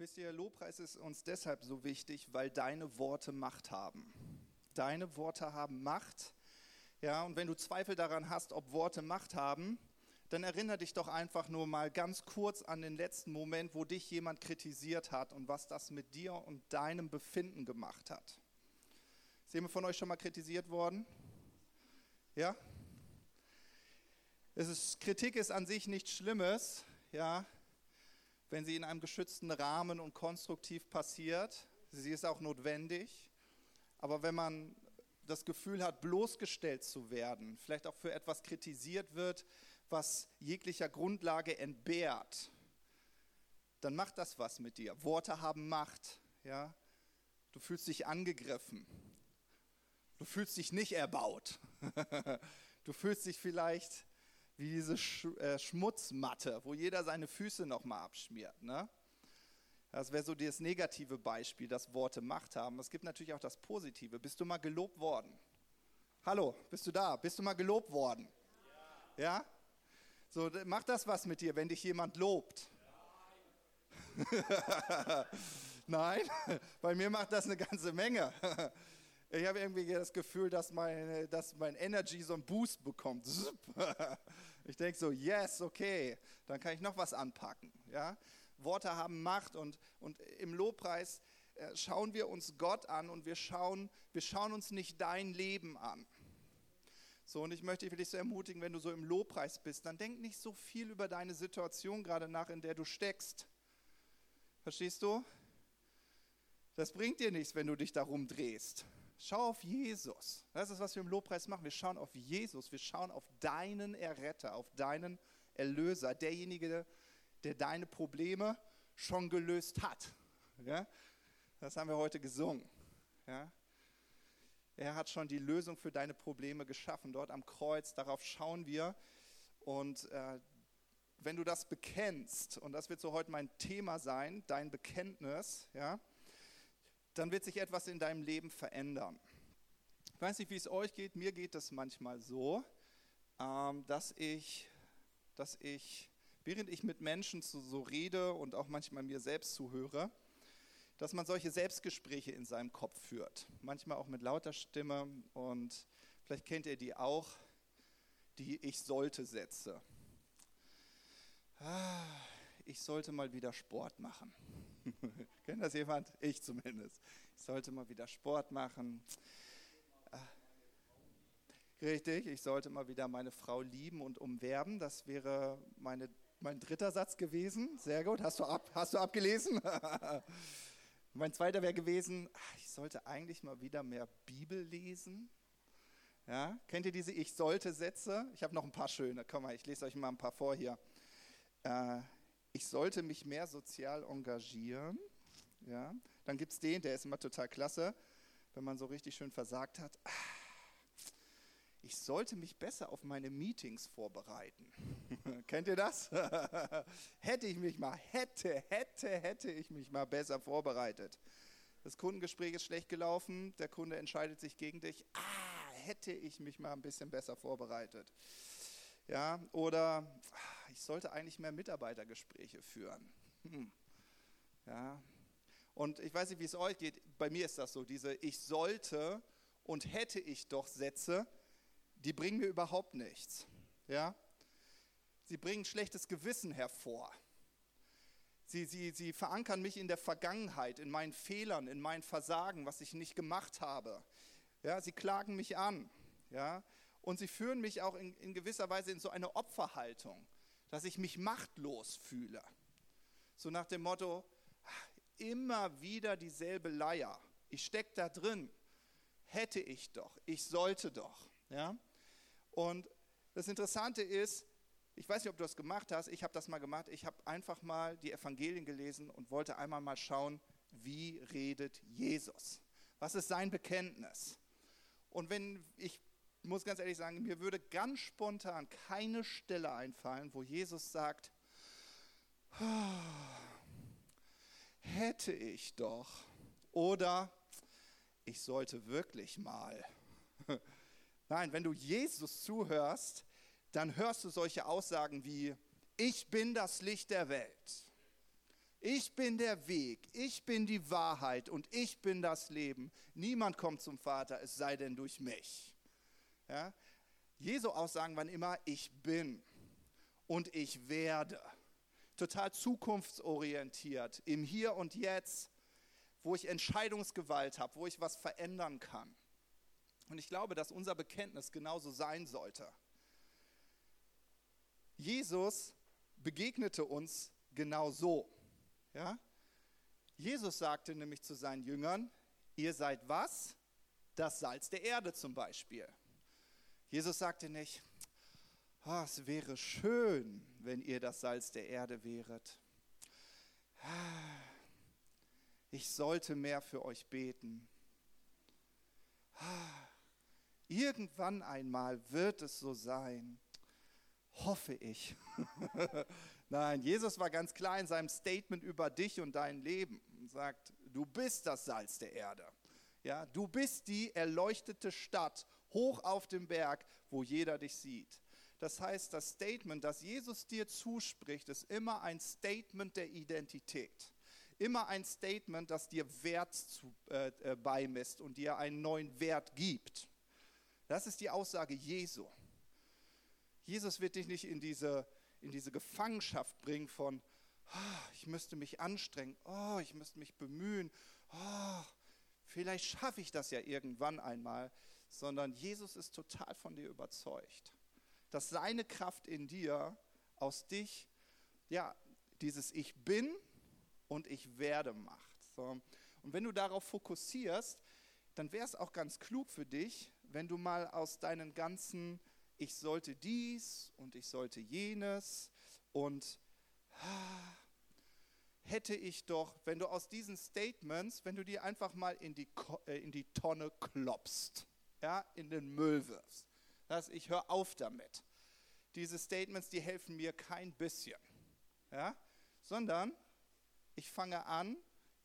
Wisst ihr, Lobpreis ist uns deshalb so wichtig, weil deine Worte Macht haben. Deine Worte haben Macht. Ja, und wenn du Zweifel daran hast, ob Worte Macht haben, dann erinnere dich doch einfach nur mal ganz kurz an den letzten Moment, wo dich jemand kritisiert hat und was das mit dir und deinem Befinden gemacht hat. Ist jemand von euch schon mal kritisiert worden? Ja? Es ist, Kritik ist an sich nichts Schlimmes, ja, wenn sie in einem geschützten Rahmen und konstruktiv passiert. Sie ist auch notwendig. Aber wenn man das Gefühl hat, bloßgestellt zu werden, vielleicht auch für etwas kritisiert wird, was jeglicher Grundlage entbehrt, dann macht das was mit dir. Worte haben Macht. Ja? Du fühlst dich angegriffen. Du fühlst dich nicht erbaut. du fühlst dich vielleicht wie diese Sch äh, Schmutzmatte, wo jeder seine Füße nochmal abschmiert. Ne? Das wäre so das negative Beispiel, dass Worte Macht haben. Es gibt natürlich auch das Positive. Bist du mal gelobt worden? Hallo, bist du da? Bist du mal gelobt worden? Ja? ja? So, macht das was mit dir, wenn dich jemand lobt? Nein, bei mir macht das eine ganze Menge. Ich habe irgendwie das Gefühl, dass, meine, dass mein Energy so einen Boost bekommt. Ich denke so, yes, okay, dann kann ich noch was anpacken. Ja? Worte haben Macht und, und im Lobpreis äh, schauen wir uns Gott an und wir schauen, wir schauen uns nicht dein Leben an. So, und ich möchte dich so ermutigen, wenn du so im Lobpreis bist, dann denk nicht so viel über deine Situation gerade nach, in der du steckst. Verstehst du? Das bringt dir nichts, wenn du dich darum drehst. Schau auf Jesus. Das ist, was wir im Lobpreis machen. Wir schauen auf Jesus. Wir schauen auf deinen Erretter, auf deinen Erlöser, derjenige, der deine Probleme schon gelöst hat. Ja? Das haben wir heute gesungen. Ja? Er hat schon die Lösung für deine Probleme geschaffen, dort am Kreuz. Darauf schauen wir. Und äh, wenn du das bekennst, und das wird so heute mein Thema sein, dein Bekenntnis, ja, dann wird sich etwas in deinem Leben verändern. Ich weiß nicht, wie es euch geht, mir geht es manchmal so, ähm, dass ich, dass ich, während ich mit Menschen so rede und auch manchmal mir selbst zuhöre, dass man solche Selbstgespräche in seinem Kopf führt. Manchmal auch mit lauter Stimme und vielleicht kennt ihr die auch, die Ich sollte Sätze. Ah, ich sollte mal wieder Sport machen. Kennt das jemand? Ich zumindest. Ich sollte mal wieder Sport machen. Ah. Richtig, ich sollte mal wieder meine Frau lieben und umwerben. Das wäre meine, mein dritter Satz gewesen. Sehr gut. Hast du, ab, hast du abgelesen? mein zweiter wäre gewesen, ah, ich sollte eigentlich mal wieder mehr Bibel lesen. Ja, kennt ihr diese Ich sollte Sätze? Ich habe noch ein paar schöne. Komm mal, ich lese euch mal ein paar vor hier. Äh, ich sollte mich mehr sozial engagieren. Ja, dann gibt es den, der ist immer total klasse, wenn man so richtig schön versagt hat. Ich sollte mich besser auf meine Meetings vorbereiten. Kennt ihr das? hätte ich mich mal, hätte, hätte, hätte ich mich mal besser vorbereitet. Das Kundengespräch ist schlecht gelaufen, der Kunde entscheidet sich gegen dich. Ah, hätte ich mich mal ein bisschen besser vorbereitet. Ja, oder ah, ich sollte eigentlich mehr Mitarbeitergespräche führen. Hm. Ja. Und ich weiß nicht, wie es euch geht. Bei mir ist das so, diese ich sollte und hätte ich doch Sätze, die bringen mir überhaupt nichts. Ja? Sie bringen schlechtes Gewissen hervor. Sie, sie, sie verankern mich in der Vergangenheit, in meinen Fehlern, in meinen Versagen, was ich nicht gemacht habe. Ja, sie klagen mich an. Ja? Und sie führen mich auch in, in gewisser Weise in so eine Opferhaltung, dass ich mich machtlos fühle. So nach dem Motto, immer wieder dieselbe Leier. Ich stecke da drin. Hätte ich doch, ich sollte doch. Ja? Und das Interessante ist, ich weiß nicht, ob du das gemacht hast, ich habe das mal gemacht, ich habe einfach mal die Evangelien gelesen und wollte einmal mal schauen, wie redet Jesus? Was ist sein Bekenntnis? Und wenn ich ich muss ganz ehrlich sagen, mir würde ganz spontan keine Stelle einfallen, wo Jesus sagt, hätte ich doch. Oder ich sollte wirklich mal. Nein, wenn du Jesus zuhörst, dann hörst du solche Aussagen wie, ich bin das Licht der Welt. Ich bin der Weg, ich bin die Wahrheit und ich bin das Leben. Niemand kommt zum Vater, es sei denn durch mich. Ja? Jesu Aussagen waren immer, ich bin und ich werde. Total zukunftsorientiert, im Hier und Jetzt, wo ich Entscheidungsgewalt habe, wo ich was verändern kann. Und ich glaube, dass unser Bekenntnis genauso sein sollte. Jesus begegnete uns genau so. Ja? Jesus sagte nämlich zu seinen Jüngern, ihr seid was? Das Salz der Erde zum Beispiel. Jesus sagte nicht, oh, es wäre schön, wenn ihr das Salz der Erde wäret. Ich sollte mehr für euch beten. Irgendwann einmal wird es so sein, hoffe ich. Nein, Jesus war ganz klar in seinem Statement über dich und dein Leben und sagt, du bist das Salz der Erde. Ja, du bist die erleuchtete Stadt hoch auf dem Berg, wo jeder dich sieht. Das heißt, das Statement, das Jesus dir zuspricht, ist immer ein Statement der Identität. Immer ein Statement, das dir Wert zu, äh, äh, beimisst und dir einen neuen Wert gibt. Das ist die Aussage Jesu. Jesus wird dich nicht in diese, in diese Gefangenschaft bringen von, oh, ich müsste mich anstrengen, oh, ich müsste mich bemühen, oh, vielleicht schaffe ich das ja irgendwann einmal, sondern Jesus ist total von dir überzeugt, dass seine Kraft in dir aus dich, ja, dieses Ich bin und ich werde macht. So. Und wenn du darauf fokussierst, dann wäre es auch ganz klug für dich, wenn du mal aus deinen ganzen Ich sollte dies und ich sollte jenes und ah, hätte ich doch, wenn du aus diesen Statements, wenn du die einfach mal in die, äh, in die Tonne klopst ja, in den Müll wirfst. Das, ich höre auf damit. Diese Statements, die helfen mir kein bisschen. Ja? Sondern ich fange an,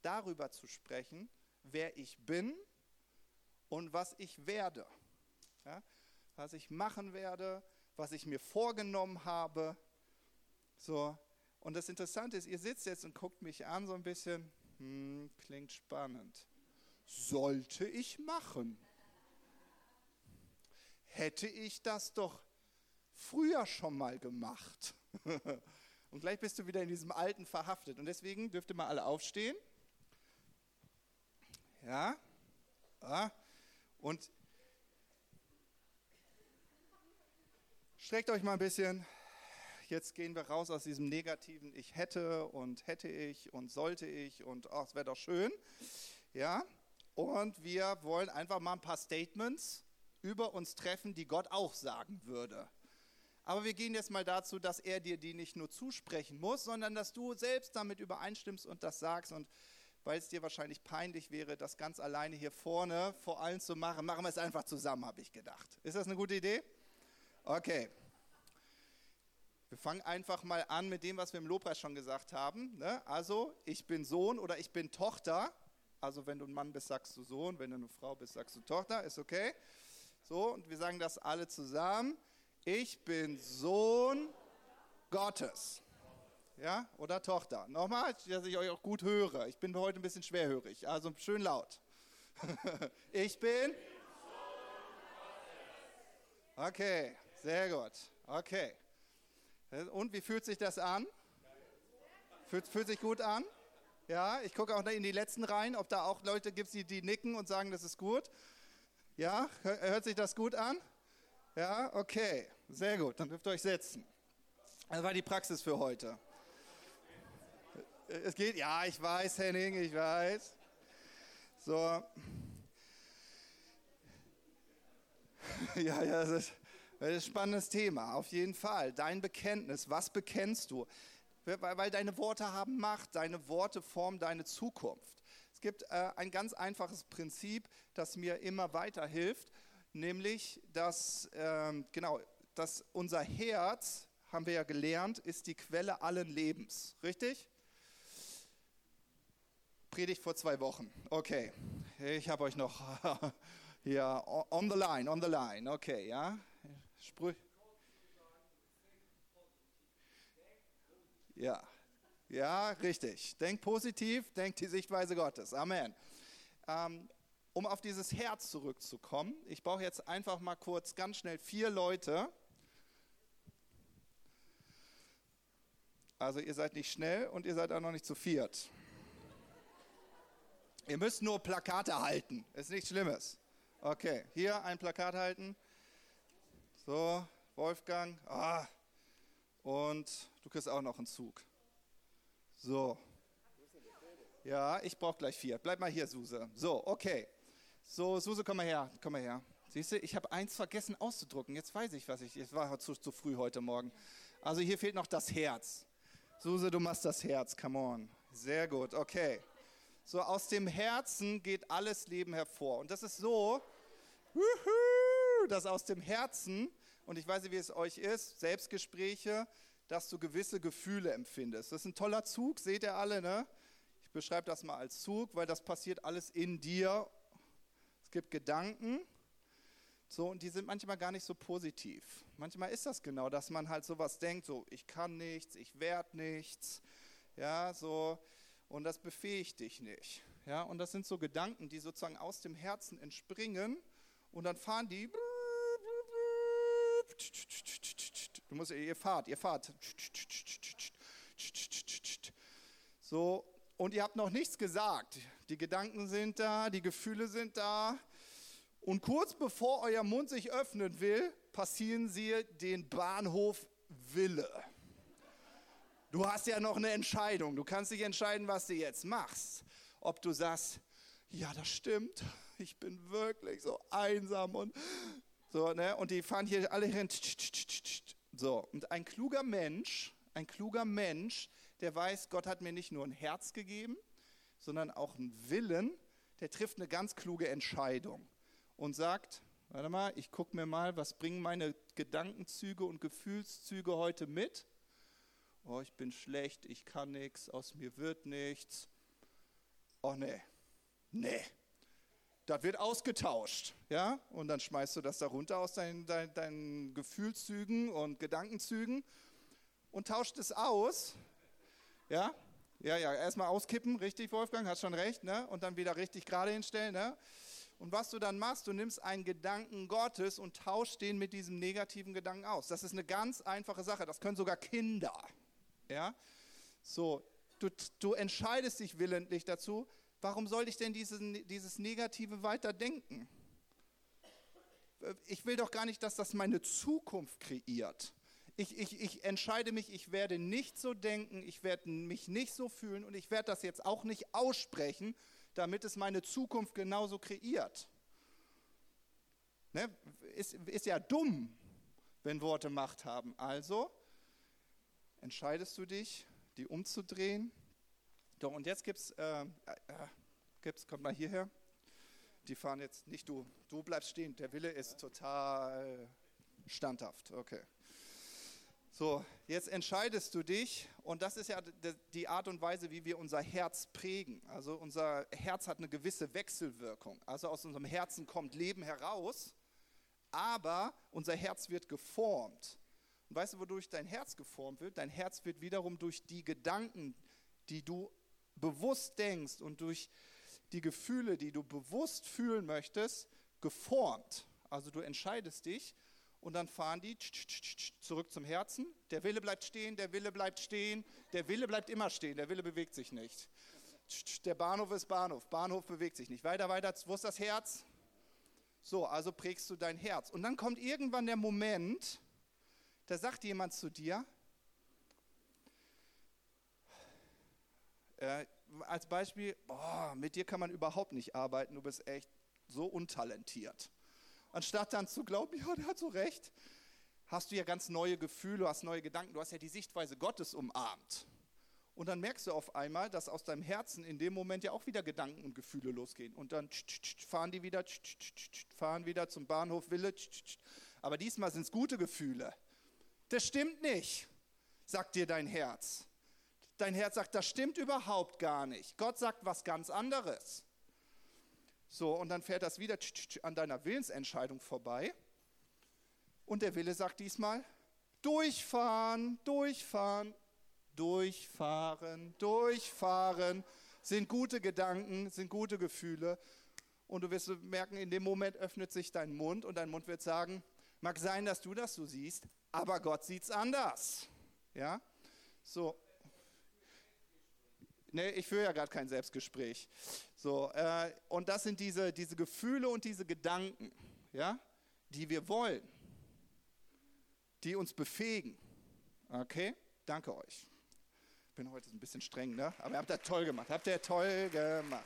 darüber zu sprechen, wer ich bin und was ich werde. Ja? Was ich machen werde, was ich mir vorgenommen habe. So. Und das Interessante ist, ihr sitzt jetzt und guckt mich an so ein bisschen, hm, klingt spannend. Sollte ich machen? Hätte ich das doch früher schon mal gemacht. Und gleich bist du wieder in diesem Alten verhaftet. Und deswegen dürft ihr mal alle aufstehen. Ja. ja. Und streckt euch mal ein bisschen. Jetzt gehen wir raus aus diesem negativen Ich hätte und hätte ich und sollte ich und oh, es wäre doch schön. Ja. Und wir wollen einfach mal ein paar Statements über uns treffen, die Gott auch sagen würde. Aber wir gehen jetzt mal dazu, dass er dir die nicht nur zusprechen muss, sondern dass du selbst damit übereinstimmst und das sagst. Und weil es dir wahrscheinlich peinlich wäre, das ganz alleine hier vorne vor allen zu machen, machen wir es einfach zusammen, habe ich gedacht. Ist das eine gute Idee? Okay. Wir fangen einfach mal an mit dem, was wir im Lobpreis schon gesagt haben. Ne? Also, ich bin Sohn oder ich bin Tochter. Also, wenn du ein Mann bist, sagst du Sohn. Wenn du eine Frau bist, sagst du Tochter. Ist okay. So, und wir sagen das alle zusammen. Ich bin Sohn Gottes. Ja, oder Tochter. Nochmal, dass ich euch auch gut höre. Ich bin heute ein bisschen schwerhörig, also schön laut. ich bin. Okay, sehr gut. Okay. Und wie fühlt sich das an? Fühlt, fühlt sich gut an? Ja, ich gucke auch in die letzten Reihen, ob da auch Leute gibt, die, die nicken und sagen, das ist gut. Ja, hört sich das gut an? Ja, okay, sehr gut, dann dürft ihr euch setzen. Das war die Praxis für heute. Es geht, ja, ich weiß, Henning, ich weiß. So. Ja, ja, das ist, das ist ein spannendes Thema, auf jeden Fall. Dein Bekenntnis, was bekennst du? Weil deine Worte haben Macht, deine Worte formen deine Zukunft gibt äh, ein ganz einfaches Prinzip, das mir immer weiterhilft, nämlich, dass, äh, genau, dass unser Herz, haben wir ja gelernt, ist die Quelle allen Lebens. Richtig? Predigt vor zwei Wochen. Okay, ich habe euch noch hier on the line, on the line. Okay, ja. Sprüch. Ja, Ja, richtig. Denk positiv, denk die Sichtweise Gottes. Amen. Ähm, um auf dieses Herz zurückzukommen, ich brauche jetzt einfach mal kurz ganz schnell vier Leute. Also ihr seid nicht schnell und ihr seid auch noch nicht zu viert. Ihr müsst nur Plakate halten, ist nichts Schlimmes. Okay, hier ein Plakat halten. So, Wolfgang. Ah. Und du kriegst auch noch einen Zug. So. Ja, ich brauche gleich vier. Bleib mal hier, Suse. So, okay. So, Suse, komm mal her. Komm mal her. Siehst du, ich habe eins vergessen auszudrucken. Jetzt weiß ich, was ich. Es war zu, zu früh heute Morgen. Also hier fehlt noch das Herz. Suse, du machst das Herz. Come on. Sehr gut. Okay. So, aus dem Herzen geht alles Leben hervor. Und das ist so, dass aus dem Herzen, und ich weiß nicht, wie es euch ist, Selbstgespräche, dass du gewisse Gefühle empfindest. Das ist ein toller Zug, seht ihr alle, ne? Ich beschreibe das mal als Zug, weil das passiert alles in dir. Es gibt Gedanken, so, und die sind manchmal gar nicht so positiv. Manchmal ist das genau, dass man halt sowas denkt, so, ich kann nichts, ich werde nichts, ja, so, und das befähigt dich nicht. Ja, und das sind so Gedanken, die sozusagen aus dem Herzen entspringen und dann fahren die. Du musst, ihr fahrt, ihr fahrt. So, und ihr habt noch nichts gesagt. Die Gedanken sind da, die Gefühle sind da. Und kurz bevor euer Mund sich öffnen will, passieren sie den Bahnhof Wille. Du hast ja noch eine Entscheidung. Du kannst dich entscheiden, was du jetzt machst. Ob du sagst, ja, das stimmt, ich bin wirklich so einsam und so, ne? Und die fahren hier alle hin. So, und ein kluger Mensch, ein kluger Mensch, der weiß, Gott hat mir nicht nur ein Herz gegeben, sondern auch einen Willen, der trifft eine ganz kluge Entscheidung und sagt, warte mal, ich gucke mir mal, was bringen meine Gedankenzüge und Gefühlszüge heute mit oh, ich bin schlecht, ich kann nichts, aus mir wird nichts. Oh nee, nee. Das wird ausgetauscht, ja? Und dann schmeißt du das da runter aus deinen, deinen, deinen Gefühlszügen und Gedankenzügen und tauscht es aus, ja? Ja, ja, erstmal auskippen, richtig, Wolfgang, hast schon recht, ne? Und dann wieder richtig gerade hinstellen, ne? Und was du dann machst, du nimmst einen Gedanken Gottes und tauschst den mit diesem negativen Gedanken aus. Das ist eine ganz einfache Sache. Das können sogar Kinder. Ja? So, du, du entscheidest dich willentlich dazu, warum soll ich denn diesen, dieses Negative weiter denken? Ich will doch gar nicht, dass das meine Zukunft kreiert. Ich, ich, ich entscheide mich, ich werde nicht so denken, ich werde mich nicht so fühlen und ich werde das jetzt auch nicht aussprechen, damit es meine Zukunft genauso kreiert. Ne? Ist, ist ja dumm, wenn Worte Macht haben. Also entscheidest du dich, die umzudrehen. Doch, und jetzt gibt's, äh, äh, gibt's, kommt mal hierher. Die fahren jetzt nicht du, du bleibst stehen. Der Wille ist total standhaft. Okay. So, jetzt entscheidest du dich und das ist ja die Art und Weise, wie wir unser Herz prägen. Also unser Herz hat eine gewisse Wechselwirkung. Also aus unserem Herzen kommt Leben heraus, aber unser Herz wird geformt. Und weißt du, wodurch dein Herz geformt wird? Dein Herz wird wiederum durch die Gedanken, die du bewusst denkst und durch die Gefühle, die du bewusst fühlen möchtest, geformt. Also du entscheidest dich und dann fahren die zurück zum Herzen. Der Wille bleibt stehen, der Wille bleibt stehen, der Wille bleibt immer stehen, der Wille bewegt sich nicht. Der Bahnhof ist Bahnhof, Bahnhof bewegt sich nicht. Weiter, weiter, wo ist das Herz? So, also prägst du dein Herz. Und dann kommt irgendwann der Moment, da sagt jemand zu dir, äh, als Beispiel, oh, mit dir kann man überhaupt nicht arbeiten, du bist echt so untalentiert. Anstatt dann zu glauben, ja, der hat so recht, hast du ja ganz neue Gefühle, hast neue Gedanken, du hast ja die Sichtweise Gottes umarmt. Und dann merkst du auf einmal, dass aus deinem Herzen in dem Moment ja auch wieder Gedanken und Gefühle losgehen. Und dann fahren die wieder, fahren wieder zum Bahnhof Wille. Aber diesmal sind es gute Gefühle. Das stimmt nicht, sagt dir dein Herz. Dein Herz sagt, das stimmt überhaupt gar nicht. Gott sagt was ganz anderes. So, und dann fährt das wieder an deiner Willensentscheidung vorbei. Und der Wille sagt diesmal, durchfahren, durchfahren. durchfahren, durchfahren, sind gute Gedanken, sind gute Gefühle. Und du wirst merken, in dem Moment öffnet sich dein Mund und dein Mund wird sagen, mag sein, dass du das so siehst, aber Gott sieht es anders. Ja? So. Nee, ich führe ja gerade kein Selbstgespräch. So, äh, und das sind diese, diese Gefühle und diese Gedanken, ja, die wir wollen, die uns befähigen. Okay? Danke euch. Ich bin heute ein bisschen streng, ne? Aber ihr habt das toll gemacht. Habt ihr toll gemacht.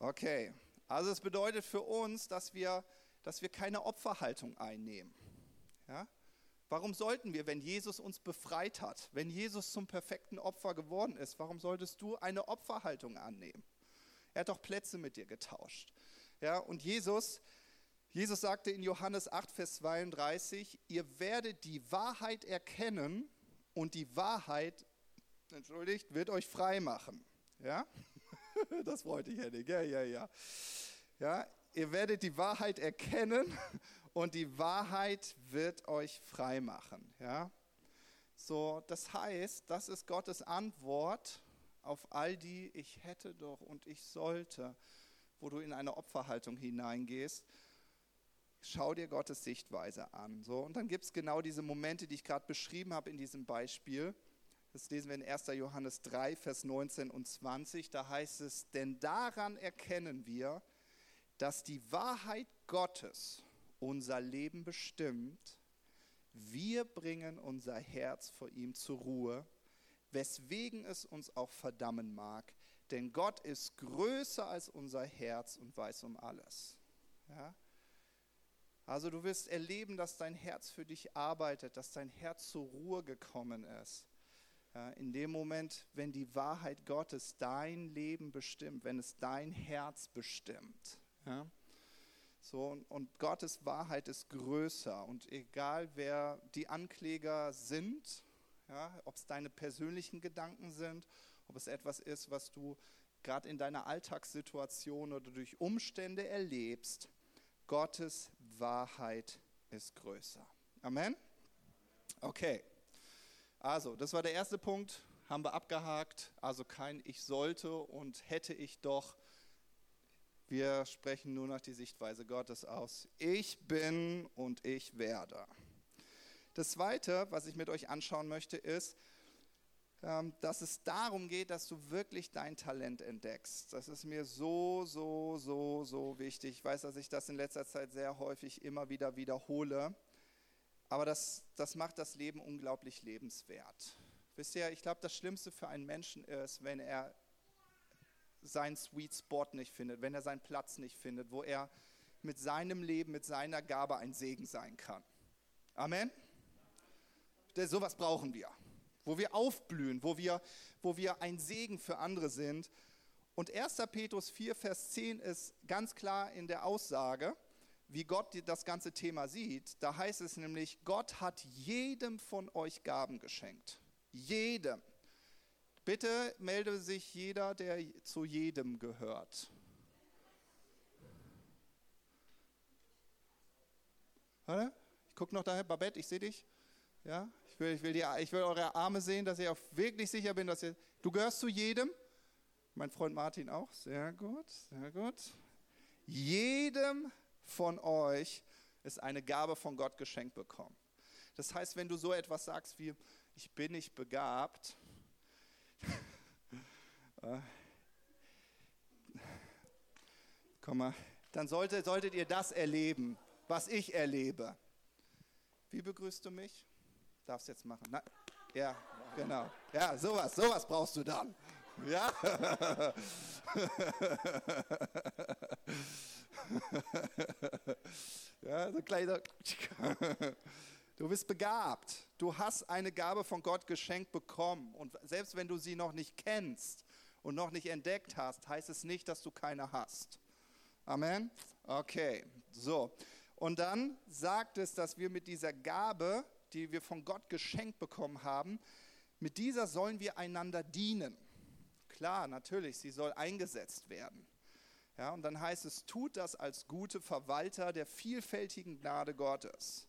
Okay. Also es bedeutet für uns, dass wir, dass wir keine Opferhaltung einnehmen. Ja? Warum sollten wir, wenn Jesus uns befreit hat, wenn Jesus zum perfekten Opfer geworden ist, warum solltest du eine Opferhaltung annehmen? Er hat doch Plätze mit dir getauscht. Ja, und Jesus, Jesus sagte in Johannes 8, Vers 32, ihr werdet die Wahrheit erkennen und die Wahrheit, entschuldigt, wird euch frei machen. Ja? Das freut dich, Henning. Ja, ja, ja. Ja, ihr werdet die Wahrheit erkennen und die Wahrheit wird euch frei machen. Ja? So, das heißt, das ist Gottes Antwort auf all die ich hätte doch und ich sollte, wo du in eine Opferhaltung hineingehst. Schau dir Gottes Sichtweise an. So, und dann gibt es genau diese Momente, die ich gerade beschrieben habe in diesem Beispiel. Das lesen wir in 1. Johannes 3, Vers 19 und 20. Da heißt es, denn daran erkennen wir, dass die Wahrheit Gottes unser Leben bestimmt, wir bringen unser Herz vor ihm zur Ruhe, weswegen es uns auch verdammen mag. Denn Gott ist größer als unser Herz und weiß um alles. Ja? Also du wirst erleben, dass dein Herz für dich arbeitet, dass dein Herz zur Ruhe gekommen ist. Ja, in dem Moment, wenn die Wahrheit Gottes dein Leben bestimmt, wenn es dein Herz bestimmt. Ja? So, und Gottes Wahrheit ist größer. Und egal wer die Ankläger sind, ja, ob es deine persönlichen Gedanken sind, ob es etwas ist, was du gerade in deiner Alltagssituation oder durch Umstände erlebst, Gottes Wahrheit ist größer. Amen? Okay. Also, das war der erste Punkt, haben wir abgehakt. Also kein Ich sollte und hätte ich doch wir sprechen nur noch die Sichtweise Gottes aus. Ich bin und ich werde. Das Zweite, was ich mit euch anschauen möchte, ist, ähm, dass es darum geht, dass du wirklich dein Talent entdeckst. Das ist mir so, so, so, so wichtig. Ich weiß, dass ich das in letzter Zeit sehr häufig immer wieder wiederhole. Aber das, das macht das Leben unglaublich lebenswert. Wisst ihr, ich glaube, das Schlimmste für einen Menschen ist, wenn er seinen Sweet Spot nicht findet, wenn er seinen Platz nicht findet, wo er mit seinem Leben, mit seiner Gabe ein Segen sein kann. Amen? Sowas brauchen wir, wo wir aufblühen, wo wir, wo wir ein Segen für andere sind. Und 1. Petrus 4, Vers 10 ist ganz klar in der Aussage, wie Gott das ganze Thema sieht. Da heißt es nämlich, Gott hat jedem von euch Gaben geschenkt. Jedem. Bitte melde sich jeder, der zu jedem gehört. Ich gucke noch daher, Babette, ich sehe dich. Ja, ich will, ich, will die, ich will eure Arme sehen, dass ich auch wirklich sicher bin, dass ihr. Du gehörst zu jedem. Mein Freund Martin auch. Sehr gut, sehr gut. Jedem von euch ist eine Gabe von Gott geschenkt bekommen. Das heißt, wenn du so etwas sagst wie, ich bin nicht begabt, Komm mal, dann sollte, solltet ihr das erleben, was ich erlebe. Wie begrüßt du mich? Darfst jetzt machen. Na, ja, genau. Ja, sowas, sowas brauchst du dann. Ja. ja, so kleiner. Du bist begabt. Du hast eine Gabe von Gott geschenkt bekommen. Und selbst wenn du sie noch nicht kennst und noch nicht entdeckt hast, heißt es nicht, dass du keine hast. Amen? Okay, so. Und dann sagt es, dass wir mit dieser Gabe, die wir von Gott geschenkt bekommen haben, mit dieser sollen wir einander dienen. Klar, natürlich, sie soll eingesetzt werden. Ja, und dann heißt es, tut das als gute Verwalter der vielfältigen Gnade Gottes.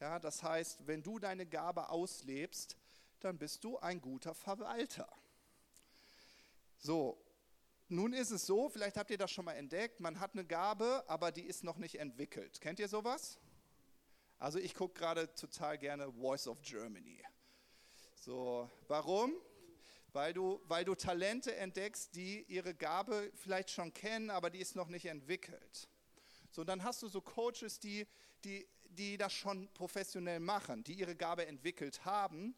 Ja, das heißt, wenn du deine Gabe auslebst, dann bist du ein guter Verwalter. So, nun ist es so, vielleicht habt ihr das schon mal entdeckt, man hat eine Gabe, aber die ist noch nicht entwickelt. Kennt ihr sowas? Also ich gucke gerade total gerne Voice of Germany. So, warum? Weil du, weil du Talente entdeckst, die ihre Gabe vielleicht schon kennen, aber die ist noch nicht entwickelt. So, dann hast du so Coaches, die, die, die das schon professionell machen, die ihre Gabe entwickelt haben.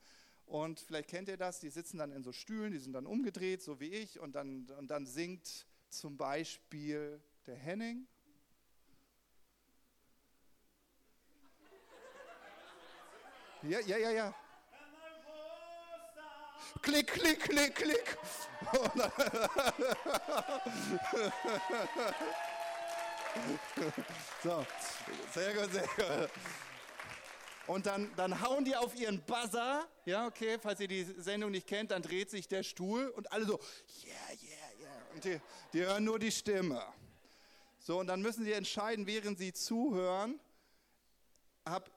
Und vielleicht kennt ihr das, die sitzen dann in so Stühlen, die sind dann umgedreht, so wie ich, und dann, und dann singt zum Beispiel der Henning. Ja, ja, ja, ja. Klick, klick, klick, klick. so, sehr gut, sehr gut. Und dann, dann hauen die auf ihren Buzzer. Ja, okay, falls ihr die Sendung nicht kennt, dann dreht sich der Stuhl und alle so, yeah, yeah, yeah. Und die, die hören nur die Stimme. So, und dann müssen sie entscheiden, während sie zuhören, hab, äh,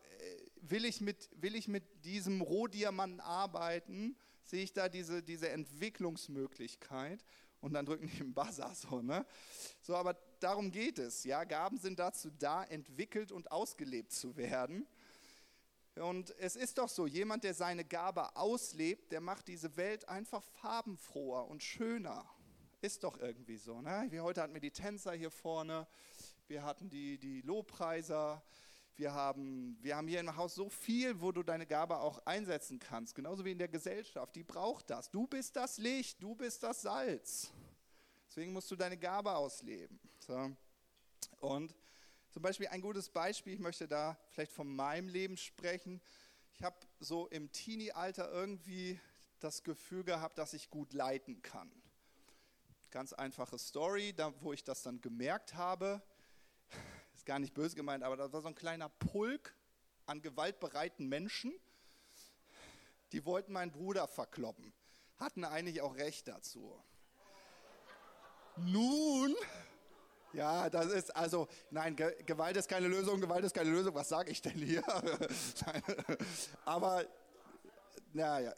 will, ich mit, will ich mit diesem Rohdiamanten arbeiten? Sehe ich da diese, diese Entwicklungsmöglichkeit? Und dann drücken die den Buzzer so, ne? So, aber darum geht es. Ja, Gaben sind dazu da, entwickelt und ausgelebt zu werden. Und es ist doch so, jemand, der seine Gabe auslebt, der macht diese Welt einfach farbenfroher und schöner. Ist doch irgendwie so. Ne? Wie heute hatten wir die Tänzer hier vorne, wir hatten die, die Lobpreiser, wir haben, wir haben hier im Haus so viel, wo du deine Gabe auch einsetzen kannst, genauso wie in der Gesellschaft. Die braucht das. Du bist das Licht, du bist das Salz. Deswegen musst du deine Gabe ausleben. So. Und zum Beispiel ein gutes Beispiel, ich möchte da vielleicht von meinem Leben sprechen. Ich habe so im Teenie-Alter irgendwie das Gefühl gehabt, dass ich gut leiten kann. Ganz einfache Story, da, wo ich das dann gemerkt habe. Ist gar nicht böse gemeint, aber das war so ein kleiner Pulk an gewaltbereiten Menschen, die wollten meinen Bruder verkloppen. Hatten eigentlich auch Recht dazu. Nun ja, das ist also, nein, Gewalt ist keine Lösung, Gewalt ist keine Lösung, was sage ich denn hier? Aber, naja,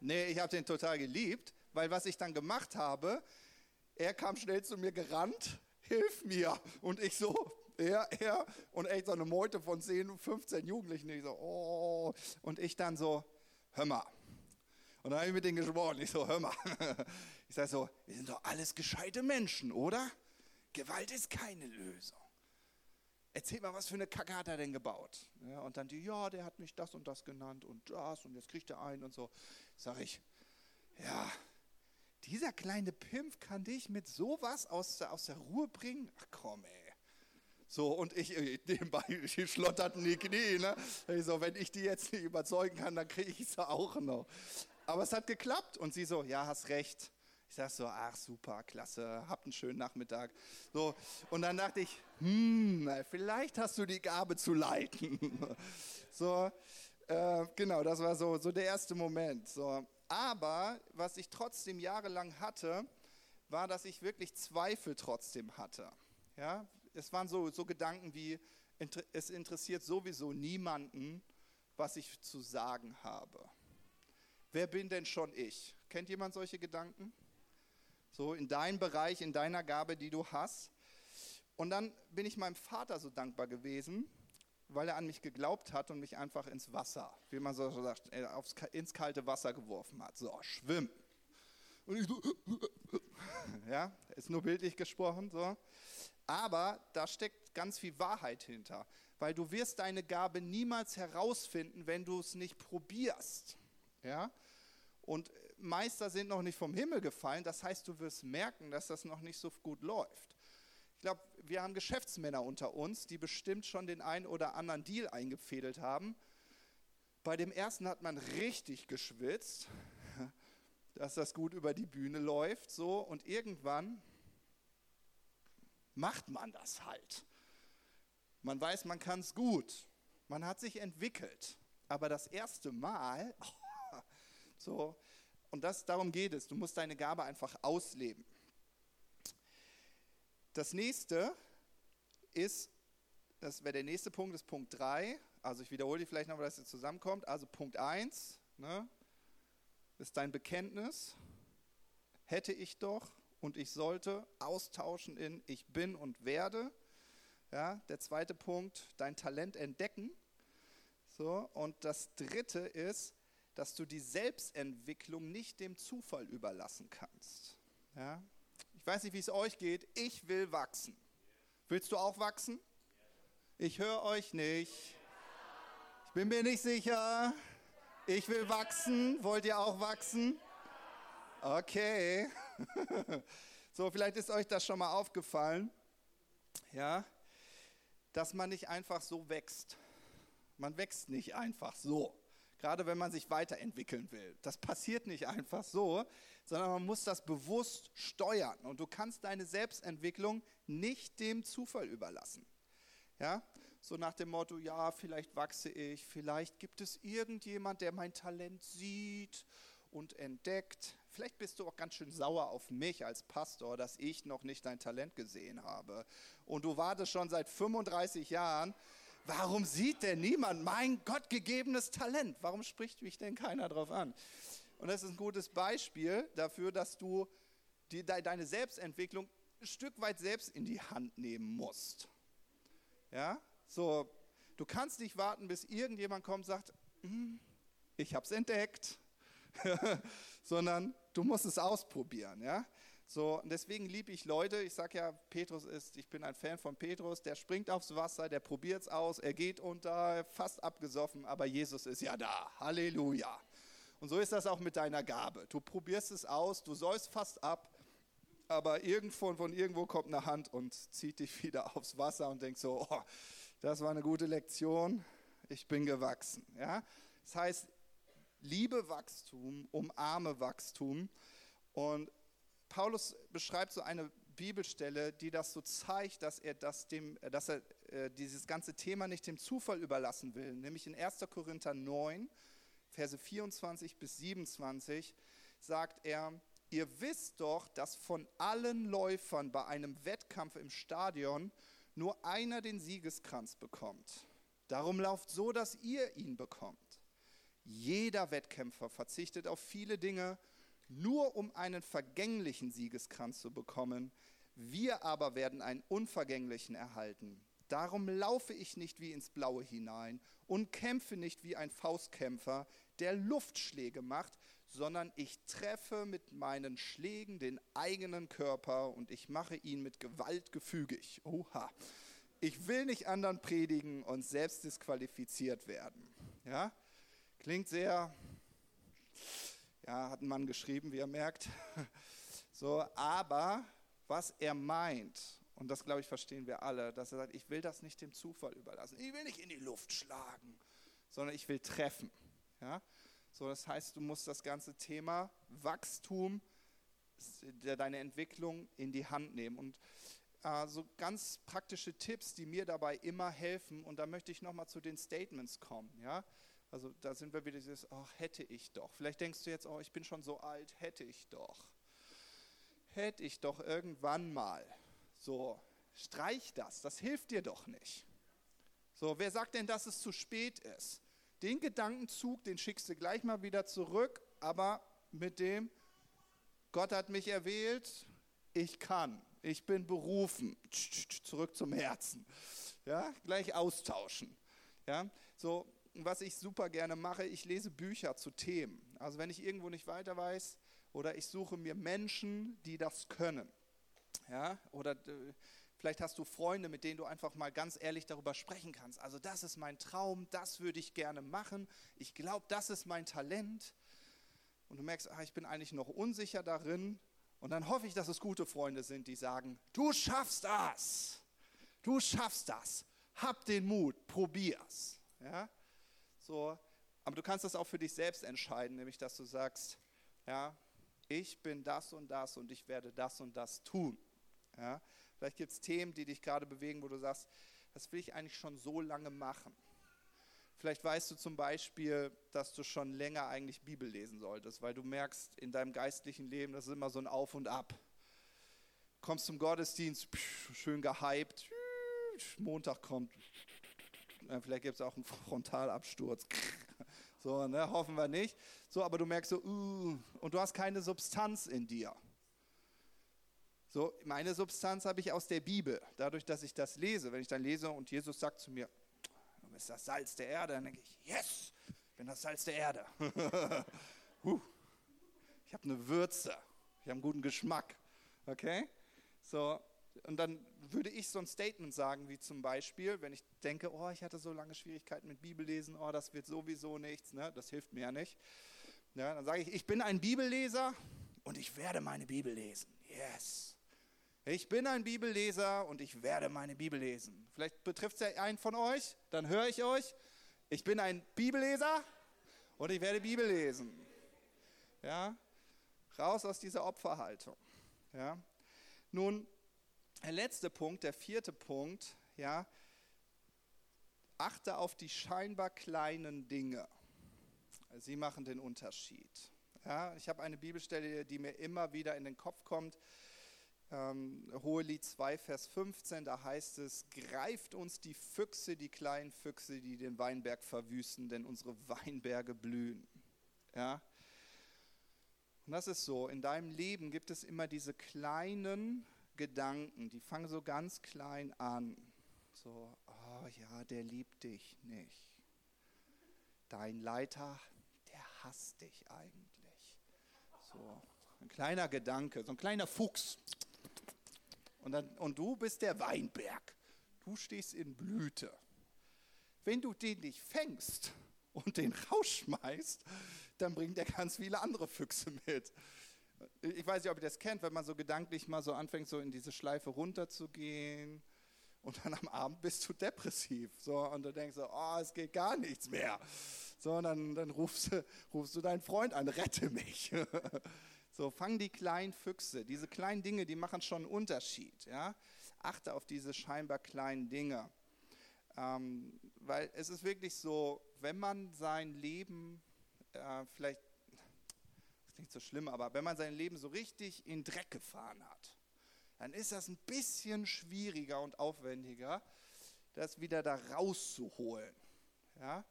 nee, ich habe den total geliebt, weil was ich dann gemacht habe, er kam schnell zu mir gerannt, hilf mir. Und ich so, er, er, und echt so eine Meute von 10, 15 Jugendlichen, ich so, oh, und ich dann so, hör mal. Und dann habe ich mit denen gesprochen, ich so, hör mal. Ich sage so, wir sind doch alles gescheite Menschen, oder? Gewalt ist keine Lösung. Erzähl mal, was für eine Kacke hat er denn gebaut? Ja, und dann die, ja, der hat mich das und das genannt und das und jetzt kriegt er einen und so. Sag ich, ja, dieser kleine Pimp kann dich mit sowas aus, aus der Ruhe bringen? Ach komm, ey. So, und ich, äh, nebenbei die schlotterten die Knie. Ne? Ich so, wenn ich die jetzt nicht überzeugen kann, dann kriege ich sie auch noch. Aber es hat geklappt. Und sie so, ja, hast recht. Ich sag so, ach super, klasse, habt einen schönen Nachmittag. So, und dann dachte ich, hm, vielleicht hast du die Gabe zu leiten. so, äh, genau, das war so, so der erste Moment. So. Aber was ich trotzdem jahrelang hatte, war, dass ich wirklich Zweifel trotzdem hatte. Ja, es waren so, so Gedanken wie, es interessiert sowieso niemanden, was ich zu sagen habe. Wer bin denn schon ich? Kennt jemand solche Gedanken? so in deinem Bereich, in deiner Gabe, die du hast. Und dann bin ich meinem Vater so dankbar gewesen, weil er an mich geglaubt hat und mich einfach ins Wasser, wie man so sagt, äh, aufs, ins kalte Wasser geworfen hat. So, schwimm. Und ich so, ja, ist nur bildlich gesprochen, so. Aber da steckt ganz viel Wahrheit hinter, weil du wirst deine Gabe niemals herausfinden, wenn du es nicht probierst. Ja? Und Meister sind noch nicht vom Himmel gefallen. Das heißt, du wirst merken, dass das noch nicht so gut läuft. Ich glaube, wir haben Geschäftsmänner unter uns, die bestimmt schon den einen oder anderen Deal eingefädelt haben. Bei dem ersten hat man richtig geschwitzt, dass das gut über die Bühne läuft, so und irgendwann macht man das halt. Man weiß, man kann es gut. Man hat sich entwickelt. Aber das erste Mal, so, und das, darum geht es. Du musst deine Gabe einfach ausleben. Das nächste ist, das wäre der nächste Punkt, ist Punkt 3, Also ich wiederhole die vielleicht nochmal, dass es zusammenkommt. Also Punkt 1 ne, ist dein Bekenntnis. Hätte ich doch und ich sollte austauschen in ich bin und werde. Ja, der zweite Punkt, dein Talent entdecken. So, und das dritte ist, dass du die Selbstentwicklung nicht dem Zufall überlassen kannst. Ja? Ich weiß nicht, wie es euch geht. Ich will wachsen. Willst du auch wachsen? Ich höre euch nicht. Ich bin mir nicht sicher. Ich will wachsen. Wollt ihr auch wachsen? Okay. So, vielleicht ist euch das schon mal aufgefallen. Ja, dass man nicht einfach so wächst. Man wächst nicht einfach so. Gerade wenn man sich weiterentwickeln will. Das passiert nicht einfach so, sondern man muss das bewusst steuern. Und du kannst deine Selbstentwicklung nicht dem Zufall überlassen. Ja, so nach dem Motto, ja, vielleicht wachse ich, vielleicht gibt es irgendjemand, der mein Talent sieht und entdeckt. Vielleicht bist du auch ganz schön sauer auf mich als Pastor, dass ich noch nicht dein Talent gesehen habe. Und du wartest schon seit 35 Jahren. Warum sieht denn niemand mein gottgegebenes Talent? Warum spricht mich denn keiner drauf an? Und das ist ein gutes Beispiel dafür, dass du die, deine Selbstentwicklung ein Stück weit selbst in die Hand nehmen musst. Ja, so, du kannst nicht warten, bis irgendjemand kommt und sagt, hm, ich habe es entdeckt, sondern du musst es ausprobieren, ja. So, und deswegen liebe ich Leute, ich sage ja, Petrus ist, ich bin ein Fan von Petrus, der springt aufs Wasser, der probiert es aus, er geht unter, fast abgesoffen, aber Jesus ist ja da. Halleluja. Und so ist das auch mit deiner Gabe. Du probierst es aus, du säust fast ab, aber irgendwo von irgendwo kommt eine Hand und zieht dich wieder aufs Wasser und denkt so, oh, das war eine gute Lektion, ich bin gewachsen. Ja? Das heißt, liebe Wachstum, umarme Wachstum. Und Paulus beschreibt so eine Bibelstelle, die das so zeigt, dass er, das dem, dass er äh, dieses ganze Thema nicht dem Zufall überlassen will. Nämlich in 1. Korinther 9, Verse 24 bis 27 sagt er, ihr wisst doch, dass von allen Läufern bei einem Wettkampf im Stadion nur einer den Siegeskranz bekommt. Darum lauft so, dass ihr ihn bekommt. Jeder Wettkämpfer verzichtet auf viele Dinge, nur um einen vergänglichen Siegeskranz zu bekommen. Wir aber werden einen unvergänglichen erhalten. Darum laufe ich nicht wie ins Blaue hinein und kämpfe nicht wie ein Faustkämpfer, der Luftschläge macht, sondern ich treffe mit meinen Schlägen den eigenen Körper und ich mache ihn mit Gewalt gefügig. Oha. Ich will nicht anderen predigen und selbst disqualifiziert werden. Ja? Klingt sehr, ja, hat ein Mann geschrieben, wie er merkt. So, aber was er meint, und das glaube ich verstehen wir alle, dass er sagt, ich will das nicht dem Zufall überlassen. Ich will nicht in die Luft schlagen, sondern ich will treffen. Ja? So, das heißt, du musst das ganze Thema Wachstum, deine Entwicklung in die Hand nehmen. Und äh, so ganz praktische Tipps, die mir dabei immer helfen. Und da möchte ich nochmal zu den Statements kommen. Ja? Also da sind wir wieder dieses, ach, hätte ich doch. Vielleicht denkst du jetzt, oh, ich bin schon so alt, hätte ich doch. Hätte ich doch irgendwann mal. So, streich das, das hilft dir doch nicht. So, wer sagt denn, dass es zu spät ist? Den Gedankenzug, den schickst du gleich mal wieder zurück, aber mit dem, Gott hat mich erwählt, ich kann, ich bin berufen, zurück zum Herzen. Ja, gleich austauschen. Ja, so, was ich super gerne mache, ich lese Bücher zu Themen. Also wenn ich irgendwo nicht weiter weiß oder ich suche mir Menschen, die das können. Ja, oder äh, vielleicht hast du Freunde, mit denen du einfach mal ganz ehrlich darüber sprechen kannst. Also das ist mein Traum, das würde ich gerne machen. Ich glaube, das ist mein Talent. Und du merkst, ach, ich bin eigentlich noch unsicher darin. Und dann hoffe ich, dass es gute Freunde sind, die sagen, du schaffst das. Du schaffst das. Hab den Mut, probier's. Ja? So, aber du kannst das auch für dich selbst entscheiden, nämlich dass du sagst, ja, ich bin das und das und ich werde das und das tun. Ja? Vielleicht gibt es Themen, die dich gerade bewegen, wo du sagst, das will ich eigentlich schon so lange machen. Vielleicht weißt du zum Beispiel, dass du schon länger eigentlich Bibel lesen solltest, weil du merkst in deinem geistlichen Leben, das ist immer so ein Auf und Ab. Kommst zum Gottesdienst, schön gehypt, Montag kommt, vielleicht gibt es auch einen Frontalabsturz. So, ne, hoffen wir nicht. So, aber du merkst so, uh, und du hast keine Substanz in dir. So, meine Substanz habe ich aus der Bibel, dadurch, dass ich das lese. Wenn ich dann lese und Jesus sagt zu mir, du bist das Salz der Erde, dann denke ich, yes, ich bin das Salz der Erde. huh. Ich habe eine Würze, ich habe einen guten Geschmack. Okay? So, und dann würde ich so ein Statement sagen, wie zum Beispiel, wenn ich denke, oh, ich hatte so lange Schwierigkeiten mit Bibellesen, oh, das wird sowieso nichts, ne? das hilft mir ja nicht. Ja, dann sage ich, ich bin ein Bibelleser und ich werde meine Bibel lesen. Yes. Ich bin ein Bibelleser und ich werde meine Bibel lesen. Vielleicht betrifft es ja einen von euch, dann höre ich euch. Ich bin ein Bibelleser und ich werde Bibel lesen. Ja, raus aus dieser Opferhaltung. Ja, nun der letzte Punkt, der vierte Punkt, ja, achte auf die scheinbar kleinen Dinge. Sie machen den Unterschied. Ja, ich habe eine Bibelstelle, die mir immer wieder in den Kopf kommt. Ähm, Hohelied 2, Vers 15, da heißt es, greift uns die Füchse, die kleinen Füchse, die den Weinberg verwüsten, denn unsere Weinberge blühen. Ja? Und das ist so, in deinem Leben gibt es immer diese kleinen Gedanken, die fangen so ganz klein an. So, oh ja, der liebt dich nicht. Dein Leiter, der hasst dich eigentlich. So, ein kleiner Gedanke, so ein kleiner Fuchs. Und, dann, und du bist der Weinberg. Du stehst in Blüte. Wenn du den nicht fängst und den rausschmeißt, dann bringt er ganz viele andere Füchse mit ich weiß nicht, ob ihr das kennt, wenn man so gedanklich mal so anfängt, so in diese Schleife runterzugehen und dann am Abend bist du depressiv. So, und du denkst so, oh, es geht gar nichts mehr. So, und dann, dann rufst, rufst du deinen Freund an, rette mich. so, fang die kleinen Füchse. Diese kleinen Dinge, die machen schon einen Unterschied. Ja? Achte auf diese scheinbar kleinen Dinge. Ähm, weil es ist wirklich so, wenn man sein Leben äh, vielleicht klingt so schlimm, aber wenn man sein Leben so richtig in Dreck gefahren hat, dann ist das ein bisschen schwieriger und aufwendiger, das wieder da rauszuholen. Ja?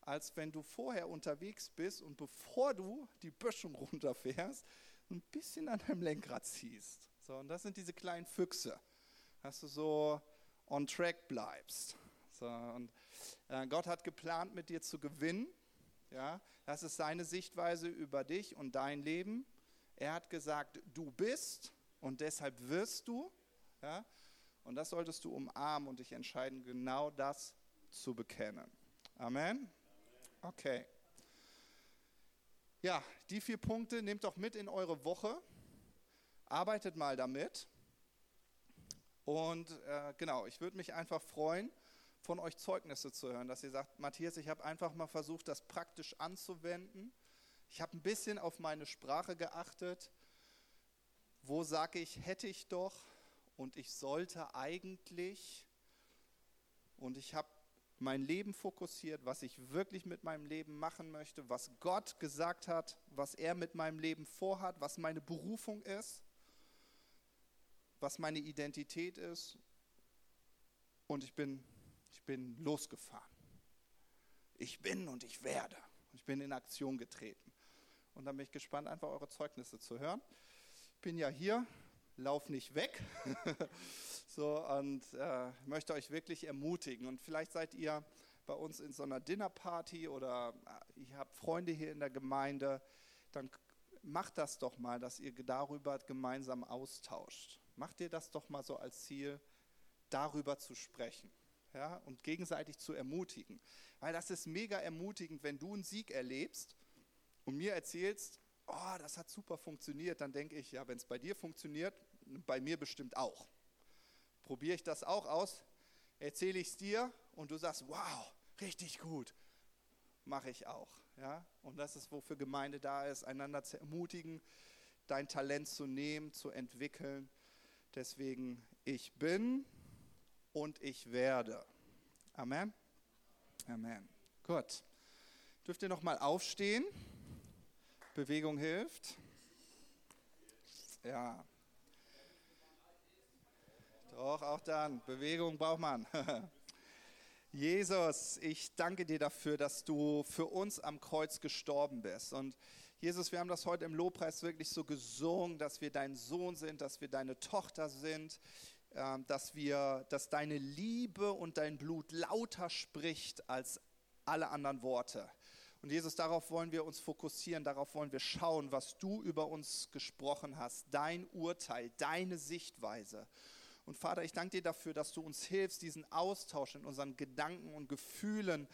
Als wenn du vorher unterwegs bist und bevor du die Böschung runterfährst, ein bisschen an deinem Lenkrad ziehst. So, und das sind diese kleinen Füchse, dass du so on track bleibst. So, und äh, Gott hat geplant, mit dir zu gewinnen. Ja, das ist seine Sichtweise über dich und dein Leben. Er hat gesagt, du bist und deshalb wirst du. Ja, und das solltest du umarmen und dich entscheiden, genau das zu bekennen. Amen? Okay. Ja, die vier Punkte nehmt doch mit in eure Woche. Arbeitet mal damit. Und äh, genau, ich würde mich einfach freuen, von euch Zeugnisse zu hören, dass ihr sagt, Matthias, ich habe einfach mal versucht, das praktisch anzuwenden. Ich habe ein bisschen auf meine Sprache geachtet. Wo sage ich, hätte ich doch und ich sollte eigentlich. Und ich habe mein Leben fokussiert, was ich wirklich mit meinem Leben machen möchte, was Gott gesagt hat, was er mit meinem Leben vorhat, was meine Berufung ist, was meine Identität ist. Und ich bin ich bin losgefahren. Ich bin und ich werde. Ich bin in Aktion getreten. Und dann bin ich gespannt, einfach eure Zeugnisse zu hören. Ich bin ja hier, lauf nicht weg. so, und äh, möchte euch wirklich ermutigen. Und vielleicht seid ihr bei uns in so einer Dinnerparty oder äh, ihr habt Freunde hier in der Gemeinde, dann macht das doch mal, dass ihr darüber gemeinsam austauscht. Macht ihr das doch mal so als Ziel, darüber zu sprechen ja, und gegenseitig zu ermutigen. Weil das ist mega ermutigend, wenn du einen Sieg erlebst und mir erzählst, oh, das hat super funktioniert, dann denke ich, ja, wenn es bei dir funktioniert, bei mir bestimmt auch. Probiere ich das auch aus, erzähle ich es dir und du sagst, wow, richtig gut, mache ich auch. Ja? Und das ist, wofür Gemeinde da ist, einander zu ermutigen, dein Talent zu nehmen, zu entwickeln. Deswegen, ich bin und ich werde. Amen. Amen. Gut. Dürft ihr noch mal aufstehen? Bewegung hilft. Ja. Doch, auch dann. Bewegung braucht man. Jesus, ich danke dir dafür, dass du für uns am Kreuz gestorben bist. Und Jesus, wir haben das heute im Lobpreis wirklich so gesungen, dass wir dein Sohn sind, dass wir deine Tochter sind, dass wir, dass deine Liebe und dein Blut lauter spricht als alle anderen Worte. Und Jesus, darauf wollen wir uns fokussieren, darauf wollen wir schauen, was du über uns gesprochen hast, dein Urteil, deine Sichtweise. Und Vater, ich danke dir dafür, dass du uns hilfst, diesen Austausch in unseren Gedanken und Gefühlen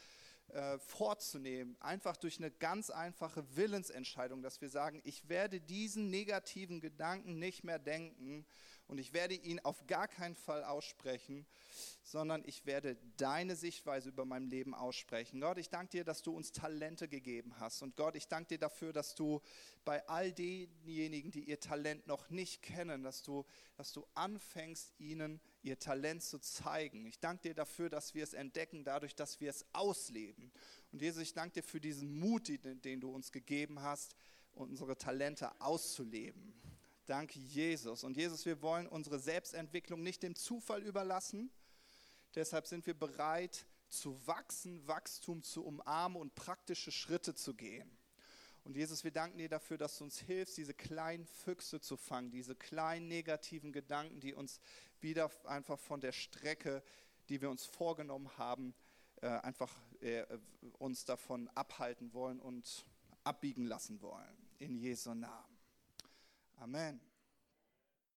äh, vorzunehmen. Einfach durch eine ganz einfache Willensentscheidung, dass wir sagen, ich werde diesen negativen Gedanken nicht mehr denken, und ich werde ihn auf gar keinen Fall aussprechen, sondern ich werde deine Sichtweise über mein Leben aussprechen. Gott, ich danke dir, dass du uns Talente gegeben hast. Und Gott, ich danke dir dafür, dass du bei all denjenigen, die ihr Talent noch nicht kennen, dass du, dass du anfängst, ihnen ihr Talent zu zeigen. Ich danke dir dafür, dass wir es entdecken, dadurch, dass wir es ausleben. Und Jesus, ich danke dir für diesen Mut, den, den du uns gegeben hast, unsere Talente auszuleben. Danke, Jesus. Und Jesus, wir wollen unsere Selbstentwicklung nicht dem Zufall überlassen. Deshalb sind wir bereit zu wachsen, Wachstum zu umarmen und praktische Schritte zu gehen. Und Jesus, wir danken dir dafür, dass du uns hilfst, diese kleinen Füchse zu fangen, diese kleinen negativen Gedanken, die uns wieder einfach von der Strecke, die wir uns vorgenommen haben, äh, einfach äh, uns davon abhalten wollen und abbiegen lassen wollen. In Jesu Namen. Amen.